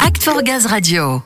Act for Gaz Radio.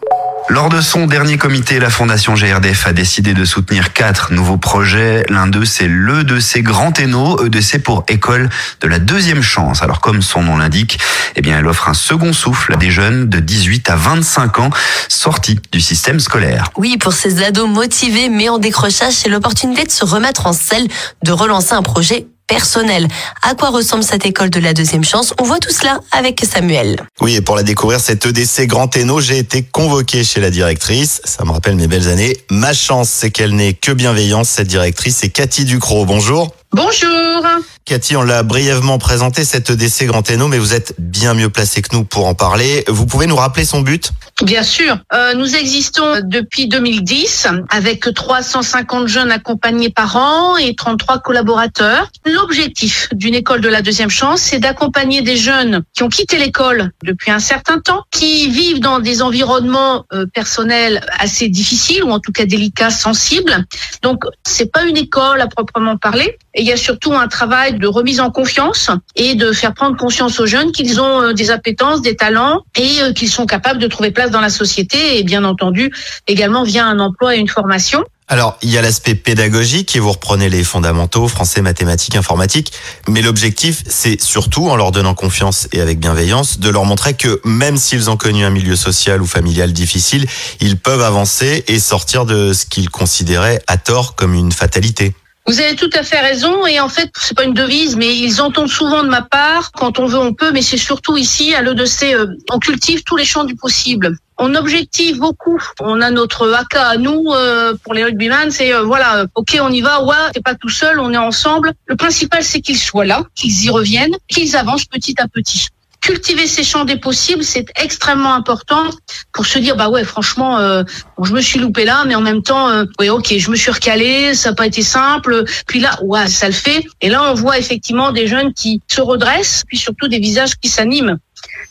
Lors de son dernier comité, la Fondation GRDF a décidé de soutenir quatre nouveaux projets. L'un d'eux, c'est l'E2C Grand Hainaut, E2C pour école de la deuxième chance. Alors, comme son nom l'indique, eh bien, elle offre un second souffle à des jeunes de 18 à 25 ans sortis du système scolaire. Oui, pour ces ados motivés mais en décrochage, c'est l'opportunité de se remettre en selle, de relancer un projet personnel. À quoi ressemble cette école de la deuxième chance? On voit tout cela avec Samuel. Oui, et pour la découvrir, cette EDC Grand Hainaut, j'ai été convoqué chez la directrice. Ça me rappelle mes belles années. Ma chance, c'est qu'elle n'est que bienveillance. Cette directrice, c'est Cathy Ducrot. Bonjour. Bonjour. Cathy, on l'a brièvement présenté, cette EDC Grand Hainaut, mais vous êtes bien mieux placé que nous pour en parler. Vous pouvez nous rappeler son but? Bien sûr. Euh, nous existons depuis 2010 avec 350 jeunes accompagnés par an et 33 collaborateurs. L'objectif d'une école de la deuxième chance, c'est d'accompagner des jeunes qui ont quitté l'école depuis un certain temps, qui vivent dans des environnements euh, personnels assez difficiles ou en tout cas délicats, sensibles. Donc, c'est pas une école à proprement parler. Et il y a surtout un travail de remise en confiance et de faire prendre conscience aux jeunes qu'ils ont euh, des appétences, des talents et euh, qu'ils sont capables de trouver place dans la société et bien entendu également via un emploi et une formation. Alors, il y a l'aspect pédagogique et vous reprenez les fondamentaux, français, mathématiques, informatique. Mais l'objectif, c'est surtout, en leur donnant confiance et avec bienveillance, de leur montrer que même s'ils ont connu un milieu social ou familial difficile, ils peuvent avancer et sortir de ce qu'ils considéraient à tort comme une fatalité. Vous avez tout à fait raison et en fait c'est pas une devise mais ils entendent souvent de ma part quand on veut on peut mais c'est surtout ici à l'EDC euh, on cultive tous les champs du possible. On objective beaucoup. On a notre AK à nous euh, pour les rugbyman, c'est euh, voilà, ok on y va, ouais, t'es pas tout seul, on est ensemble. Le principal c'est qu'ils soient là, qu'ils y reviennent, qu'ils avancent petit à petit cultiver ces champs des possibles, c'est extrêmement important pour se dire bah ouais franchement euh, je me suis loupé là mais en même temps euh, ouais OK, je me suis recalé, ça n'a pas été simple, puis là ouais, ça le fait. Et là on voit effectivement des jeunes qui se redressent puis surtout des visages qui s'animent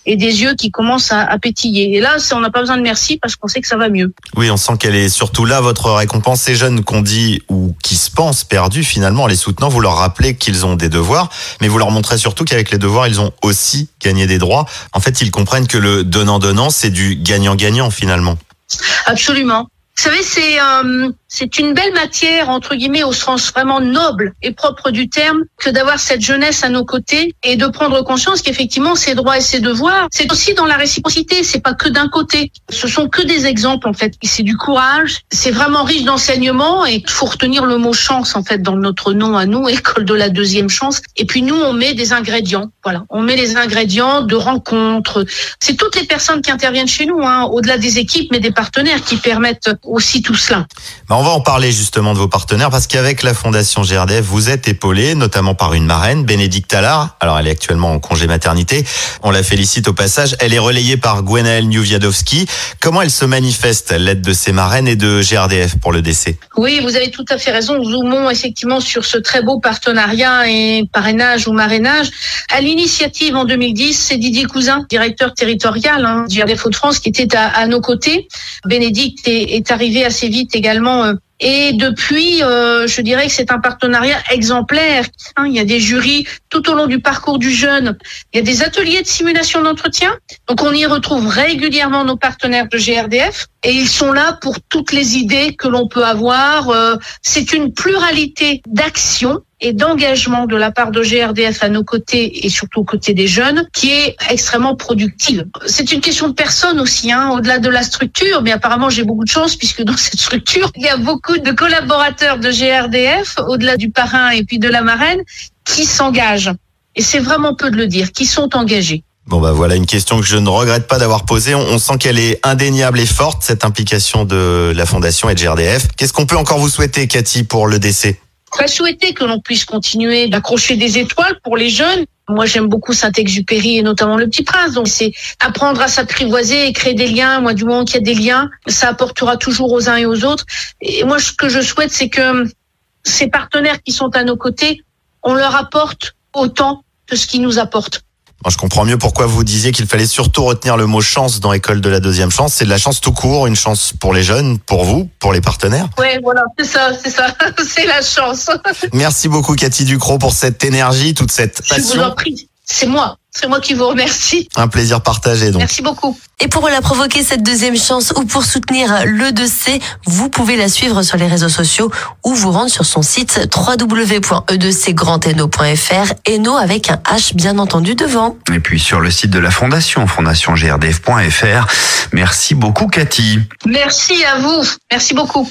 et des yeux qui commencent à, à pétiller. Et là, on n'a pas besoin de merci parce qu'on sait que ça va mieux. Oui, on sent qu'elle est surtout là, votre récompense. Ces jeunes qu'on dit ou qui se pensent perdus, finalement, en les soutenant, vous leur rappelez qu'ils ont des devoirs, mais vous leur montrez surtout qu'avec les devoirs, ils ont aussi gagné des droits. En fait, ils comprennent que le donnant-donnant, c'est du gagnant-gagnant, finalement. Absolument. Vous savez, c'est euh, c'est une belle matière entre guillemets au sens vraiment noble et propre du terme que d'avoir cette jeunesse à nos côtés et de prendre conscience qu'effectivement ses droits et ses devoirs, c'est aussi dans la réciprocité. C'est pas que d'un côté. Ce sont que des exemples en fait. C'est du courage. C'est vraiment riche d'enseignement et faut retenir le mot chance en fait dans notre nom à nous, école de la deuxième chance. Et puis nous, on met des ingrédients. Voilà, on met les ingrédients de rencontres. C'est toutes les personnes qui interviennent chez nous, hein, au-delà des équipes, mais des partenaires qui permettent aussi tout cela. Bah, on va en parler justement de vos partenaires parce qu'avec la Fondation GRDF, vous êtes épaulé notamment par une marraine, Bénédicte Allard. Alors elle est actuellement en congé maternité. On la félicite au passage. Elle est relayée par Gwenaëlle Niuviadowski. Comment elle se manifeste, l'aide de ses marraines et de GRDF pour le décès? Oui, vous avez tout à fait raison. Zoomons effectivement sur ce très beau partenariat et parrainage ou marrainage. À l'initiative en 2010, c'est Didier Cousin, directeur territorial hein, du GRDF de france qui était à, nos côtés. Bénédicte est, est arrivé assez vite également euh, et depuis, euh, je dirais que c'est un partenariat exemplaire. Hein, il y a des jurys tout au long du parcours du jeune. Il y a des ateliers de simulation d'entretien. Donc on y retrouve régulièrement nos partenaires de GRDF et ils sont là pour toutes les idées que l'on peut avoir. Euh, c'est une pluralité d'actions et d'engagement de la part de GRDF à nos côtés et surtout aux côtés des jeunes qui est extrêmement productive. C'est une question de personne aussi, hein, au-delà de la structure, mais apparemment j'ai beaucoup de chance puisque dans cette structure, il y a beaucoup de collaborateurs de GRDF, au-delà du parrain et puis de la marraine, qui s'engagent. Et c'est vraiment peu de le dire, qui sont engagés. Bon bah voilà une question que je ne regrette pas d'avoir posée. On, sent qu'elle est indéniable et forte cette implication de la Fondation et de GRDF. Qu'est-ce qu'on peut encore vous souhaiter, Cathy, pour le décès? Très souhaité que l'on puisse continuer d'accrocher des étoiles pour les jeunes. Moi, j'aime beaucoup Saint-Exupéry et notamment Le Petit Prince. Donc, c'est apprendre à s'apprivoiser et créer des liens. Moi, du moment qu'il y a des liens, ça apportera toujours aux uns et aux autres. Et moi, ce que je souhaite, c'est que ces partenaires qui sont à nos côtés, on leur apporte autant que ce qu'ils nous apportent je comprends mieux pourquoi vous disiez qu'il fallait surtout retenir le mot chance dans École de la deuxième chance. C'est de la chance tout court, une chance pour les jeunes, pour vous, pour les partenaires. Oui, voilà, c'est ça, c'est ça, c'est la chance. Merci beaucoup Cathy Ducrot pour cette énergie, toute cette passion. Je vous en prie. C'est moi. C'est moi qui vous remercie. Un plaisir partagé donc. Merci beaucoup. Et pour la provoquer cette deuxième chance ou pour soutenir le 2C, vous pouvez la suivre sur les réseaux sociaux ou vous rendre sur son site www.e2cgrandeno.fr Eno avec un H bien entendu devant. Et puis sur le site de la fondation, fondationgrdf.fr. Merci beaucoup Cathy. Merci à vous. Merci beaucoup.